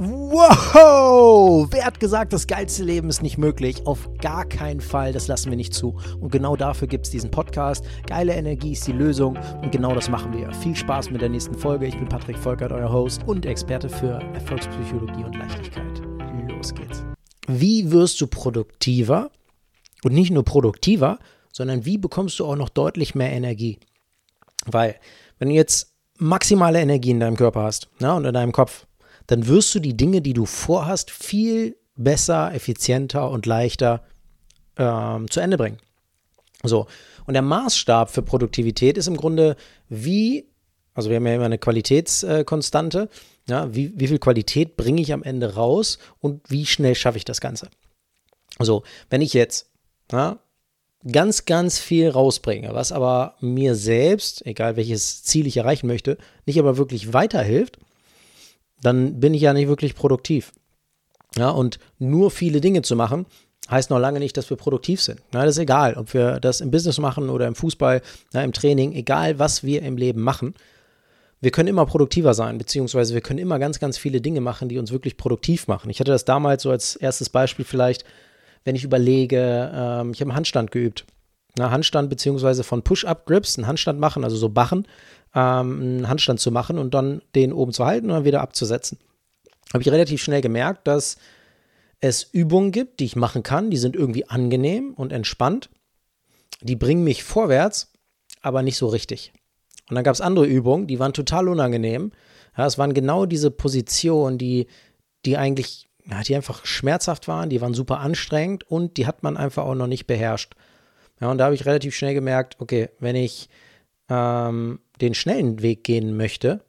Wow! Wer hat gesagt, das geilste Leben ist nicht möglich? Auf gar keinen Fall, das lassen wir nicht zu. Und genau dafür gibt es diesen Podcast. Geile Energie ist die Lösung und genau das machen wir. Viel Spaß mit der nächsten Folge. Ich bin Patrick Volkert, euer Host und Experte für Erfolgspsychologie und Leichtigkeit. Los geht's. Wie wirst du produktiver? Und nicht nur produktiver, sondern wie bekommst du auch noch deutlich mehr Energie? Weil, wenn du jetzt maximale Energie in deinem Körper hast na, und in deinem Kopf, dann wirst du die Dinge, die du vorhast, viel besser, effizienter und leichter ähm, zu Ende bringen. So, und der Maßstab für Produktivität ist im Grunde wie, also wir haben ja immer eine Qualitätskonstante, ja, wie, wie viel Qualität bringe ich am Ende raus und wie schnell schaffe ich das Ganze. So, wenn ich jetzt ja, ganz, ganz viel rausbringe, was aber mir selbst, egal welches Ziel ich erreichen möchte, nicht aber wirklich weiterhilft, dann bin ich ja nicht wirklich produktiv. Ja, und nur viele Dinge zu machen, heißt noch lange nicht, dass wir produktiv sind. Ja, das ist egal, ob wir das im Business machen oder im Fußball, ja, im Training, egal was wir im Leben machen. Wir können immer produktiver sein, beziehungsweise wir können immer ganz, ganz viele Dinge machen, die uns wirklich produktiv machen. Ich hatte das damals so als erstes Beispiel vielleicht, wenn ich überlege, ähm, ich habe einen Handstand geübt. Na, Handstand beziehungsweise von Push-Up-Grips, einen Handstand machen, also so Bachen, ähm, einen Handstand zu machen und dann den oben zu halten und dann wieder abzusetzen. Habe ich relativ schnell gemerkt, dass es Übungen gibt, die ich machen kann, die sind irgendwie angenehm und entspannt. Die bringen mich vorwärts, aber nicht so richtig. Und dann gab es andere Übungen, die waren total unangenehm. Ja, es waren genau diese Positionen, die, die eigentlich, ja, die einfach schmerzhaft waren, die waren super anstrengend und die hat man einfach auch noch nicht beherrscht. Ja, und da habe ich relativ schnell gemerkt, okay, wenn ich ähm, den schnellen Weg gehen möchte,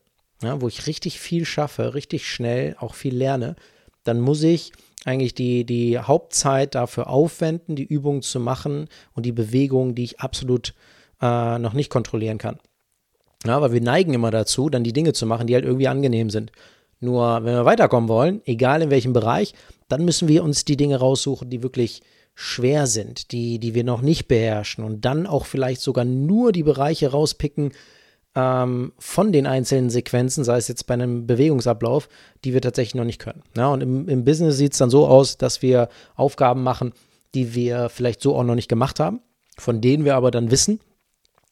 ja, wo ich richtig viel schaffe, richtig schnell auch viel lerne, dann muss ich eigentlich die, die Hauptzeit dafür aufwenden, die Übungen zu machen und die Bewegungen, die ich absolut äh, noch nicht kontrollieren kann. Ja, aber wir neigen immer dazu, dann die Dinge zu machen, die halt irgendwie angenehm sind. Nur wenn wir weiterkommen wollen, egal in welchem Bereich, dann müssen wir uns die Dinge raussuchen, die wirklich schwer sind, die, die wir noch nicht beherrschen und dann auch vielleicht sogar nur die Bereiche rauspicken ähm, von den einzelnen Sequenzen, sei es jetzt bei einem Bewegungsablauf, die wir tatsächlich noch nicht können. Ja, und im, im Business sieht es dann so aus, dass wir Aufgaben machen, die wir vielleicht so auch noch nicht gemacht haben, von denen wir aber dann wissen,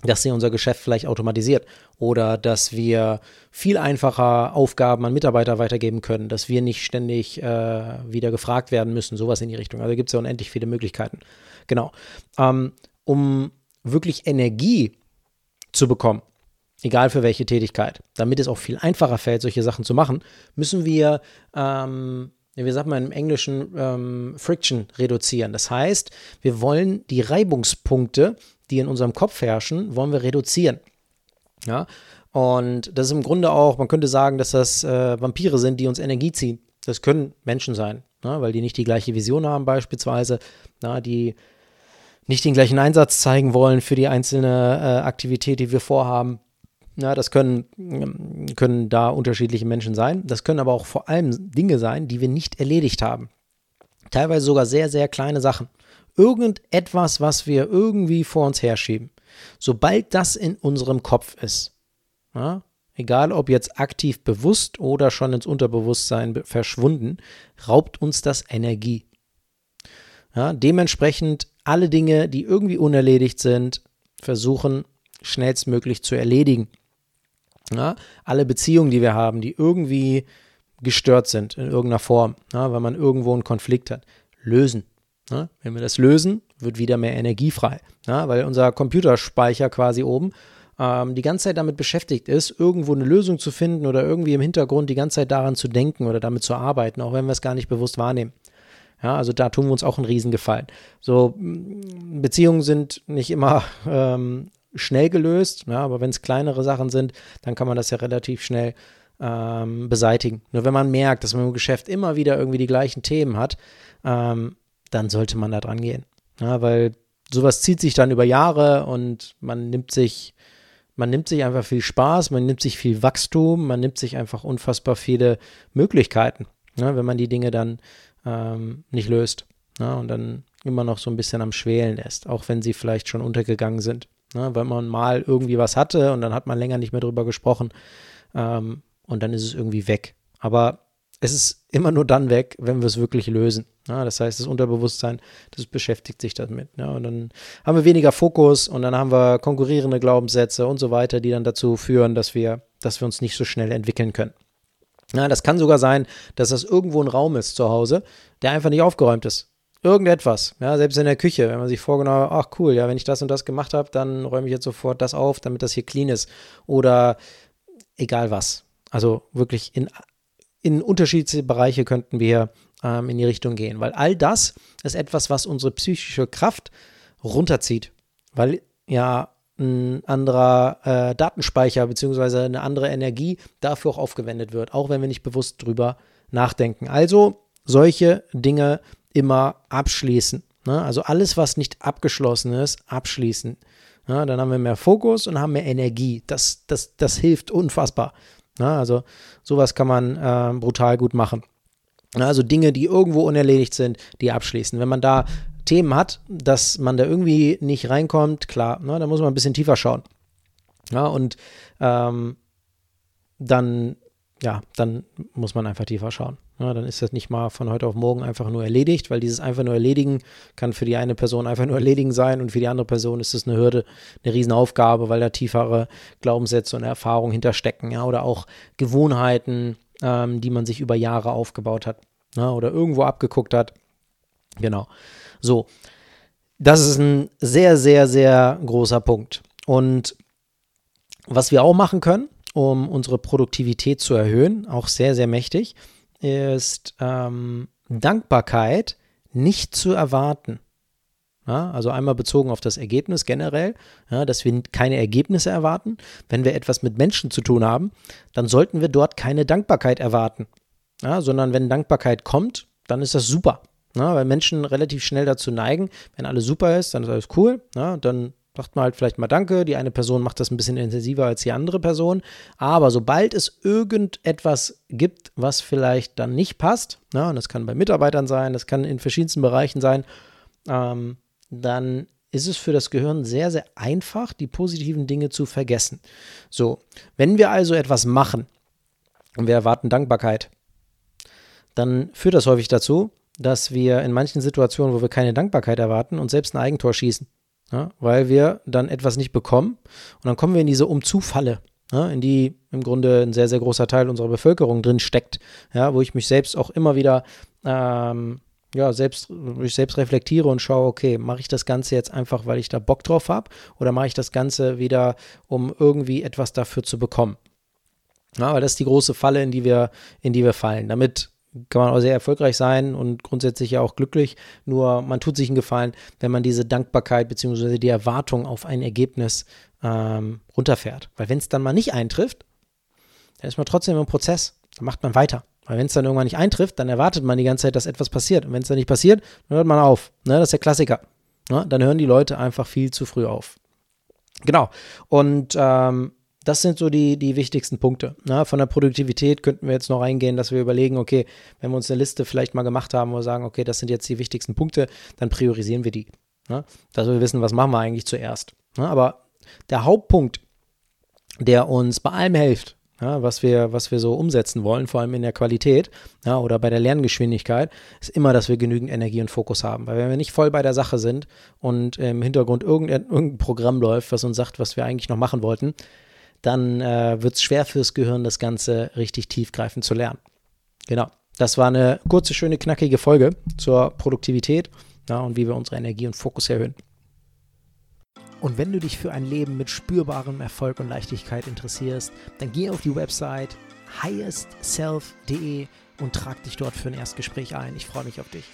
dass sie unser Geschäft vielleicht automatisiert oder dass wir viel einfacher Aufgaben an Mitarbeiter weitergeben können, dass wir nicht ständig äh, wieder gefragt werden müssen, sowas in die Richtung. Also gibt es ja unendlich viele Möglichkeiten. Genau. Ähm, um wirklich Energie zu bekommen, egal für welche Tätigkeit, damit es auch viel einfacher fällt, solche Sachen zu machen, müssen wir ähm, wie sagt man im Englischen, ähm, Friction reduzieren. Das heißt, wir wollen die Reibungspunkte die in unserem Kopf herrschen, wollen wir reduzieren. Ja, und das ist im Grunde auch, man könnte sagen, dass das äh, Vampire sind, die uns Energie ziehen. Das können Menschen sein, ne? weil die nicht die gleiche Vision haben, beispielsweise, na, die nicht den gleichen Einsatz zeigen wollen für die einzelne äh, Aktivität, die wir vorhaben. Ja, das können, können da unterschiedliche Menschen sein. Das können aber auch vor allem Dinge sein, die wir nicht erledigt haben. Teilweise sogar sehr, sehr kleine Sachen irgendetwas, was wir irgendwie vor uns herschieben. Sobald das in unserem Kopf ist, ja, egal ob jetzt aktiv bewusst oder schon ins Unterbewusstsein verschwunden, raubt uns das Energie. Ja, dementsprechend alle Dinge, die irgendwie unerledigt sind, versuchen schnellstmöglich zu erledigen. Ja, alle Beziehungen, die wir haben, die irgendwie gestört sind in irgendeiner Form, ja, weil man irgendwo einen Konflikt hat, lösen. Ne? Wenn wir das lösen, wird wieder mehr Energie frei, ne? weil unser Computerspeicher quasi oben ähm, die ganze Zeit damit beschäftigt ist, irgendwo eine Lösung zu finden oder irgendwie im Hintergrund die ganze Zeit daran zu denken oder damit zu arbeiten, auch wenn wir es gar nicht bewusst wahrnehmen. Ja, also da tun wir uns auch einen Riesengefallen. So, Beziehungen sind nicht immer ähm, schnell gelöst, ja, aber wenn es kleinere Sachen sind, dann kann man das ja relativ schnell ähm, beseitigen. Nur wenn man merkt, dass man im Geschäft immer wieder irgendwie die gleichen Themen hat, ähm, dann sollte man da dran gehen. Ja, weil sowas zieht sich dann über Jahre und man nimmt sich, man nimmt sich einfach viel Spaß, man nimmt sich viel Wachstum, man nimmt sich einfach unfassbar viele Möglichkeiten, ja, wenn man die Dinge dann ähm, nicht löst. Ja, und dann immer noch so ein bisschen am Schwelen lässt, auch wenn sie vielleicht schon untergegangen sind. Ne, weil man mal irgendwie was hatte und dann hat man länger nicht mehr drüber gesprochen ähm, und dann ist es irgendwie weg. Aber es ist immer nur dann weg, wenn wir es wirklich lösen. Ja, das heißt, das Unterbewusstsein, das beschäftigt sich damit. Ja, und dann haben wir weniger Fokus und dann haben wir konkurrierende Glaubenssätze und so weiter, die dann dazu führen, dass wir, dass wir uns nicht so schnell entwickeln können. Ja, das kann sogar sein, dass das irgendwo ein Raum ist zu Hause, der einfach nicht aufgeräumt ist. Irgendetwas, ja, selbst in der Küche, wenn man sich vorgenommen hat, ach cool, ja, wenn ich das und das gemacht habe, dann räume ich jetzt sofort das auf, damit das hier clean ist. Oder egal was. Also wirklich in in unterschiedliche Bereiche könnten wir ähm, in die Richtung gehen, weil all das ist etwas, was unsere psychische Kraft runterzieht, weil ja ein anderer äh, Datenspeicher bzw. eine andere Energie dafür auch aufgewendet wird, auch wenn wir nicht bewusst drüber nachdenken. Also solche Dinge immer abschließen. Ne? Also alles, was nicht abgeschlossen ist, abschließen. Ja, dann haben wir mehr Fokus und haben mehr Energie. Das, das, das hilft unfassbar. Na, also sowas kann man äh, brutal gut machen. Na, also Dinge, die irgendwo unerledigt sind, die abschließen. Wenn man da Themen hat, dass man da irgendwie nicht reinkommt, klar, na, da muss man ein bisschen tiefer schauen. Ja, und ähm, dann ja, dann muss man einfach tiefer schauen. Ja, dann ist das nicht mal von heute auf morgen einfach nur erledigt, weil dieses einfach nur erledigen kann für die eine Person einfach nur erledigen sein und für die andere Person ist es eine Hürde, eine Riesenaufgabe, weil da tiefere Glaubenssätze und Erfahrungen hinterstecken, ja, oder auch Gewohnheiten, ähm, die man sich über Jahre aufgebaut hat, ja, oder irgendwo abgeguckt hat. Genau. So. Das ist ein sehr, sehr, sehr großer Punkt. Und was wir auch machen können, um unsere Produktivität zu erhöhen, auch sehr, sehr mächtig, ist ähm, Dankbarkeit nicht zu erwarten. Ja, also einmal bezogen auf das Ergebnis generell, ja, dass wir keine Ergebnisse erwarten. Wenn wir etwas mit Menschen zu tun haben, dann sollten wir dort keine Dankbarkeit erwarten, ja, sondern wenn Dankbarkeit kommt, dann ist das super. weil Menschen relativ schnell dazu neigen, wenn alles super ist, dann ist alles cool, dann sagt man halt vielleicht mal Danke. Die eine Person macht das ein bisschen intensiver als die andere Person. Aber sobald es irgendetwas gibt, was vielleicht dann nicht passt, na, und das kann bei Mitarbeitern sein, das kann in verschiedensten Bereichen sein, ähm, dann ist es für das Gehirn sehr, sehr einfach, die positiven Dinge zu vergessen. So, wenn wir also etwas machen und wir erwarten Dankbarkeit, dann führt das häufig dazu, dass wir in manchen Situationen, wo wir keine Dankbarkeit erwarten, uns selbst ein Eigentor schießen ja, weil wir dann etwas nicht bekommen und dann kommen wir in diese Umzufalle, ja, in die im Grunde ein sehr, sehr großer Teil unserer Bevölkerung drin steckt, ja, wo ich mich selbst auch immer wieder ähm, ja, selbst, ich selbst reflektiere und schaue, okay, mache ich das Ganze jetzt einfach, weil ich da Bock drauf habe oder mache ich das Ganze wieder, um irgendwie etwas dafür zu bekommen? Ja, weil das ist die große Falle, in die wir, in die wir fallen. Damit kann man auch sehr erfolgreich sein und grundsätzlich ja auch glücklich. Nur man tut sich einen Gefallen, wenn man diese Dankbarkeit bzw. die Erwartung auf ein Ergebnis ähm, runterfährt. Weil wenn es dann mal nicht eintrifft, dann ist man trotzdem im Prozess. Dann macht man weiter. Weil wenn es dann irgendwann nicht eintrifft, dann erwartet man die ganze Zeit, dass etwas passiert. Und wenn es dann nicht passiert, dann hört man auf. Ne? Das ist der Klassiker. Ne? Dann hören die Leute einfach viel zu früh auf. Genau. Und ähm, das sind so die, die wichtigsten Punkte. Na, von der Produktivität könnten wir jetzt noch reingehen, dass wir überlegen, okay, wenn wir uns eine Liste vielleicht mal gemacht haben, wir sagen, okay, das sind jetzt die wichtigsten Punkte, dann priorisieren wir die. Na, dass wir wissen, was machen wir eigentlich zuerst. Na, aber der Hauptpunkt, der uns bei allem hilft, ja, was, wir, was wir so umsetzen wollen, vor allem in der Qualität ja, oder bei der Lerngeschwindigkeit, ist immer, dass wir genügend Energie und Fokus haben. Weil wenn wir nicht voll bei der Sache sind und im Hintergrund irgendein, irgendein Programm läuft, was uns sagt, was wir eigentlich noch machen wollten, dann äh, wird es schwer fürs Gehirn, das Ganze richtig tiefgreifend zu lernen. Genau. Das war eine kurze, schöne, knackige Folge zur Produktivität ja, und wie wir unsere Energie und Fokus erhöhen. Und wenn du dich für ein Leben mit spürbarem Erfolg und Leichtigkeit interessierst, dann geh auf die Website highestself.de und trag dich dort für ein Erstgespräch ein. Ich freue mich auf dich.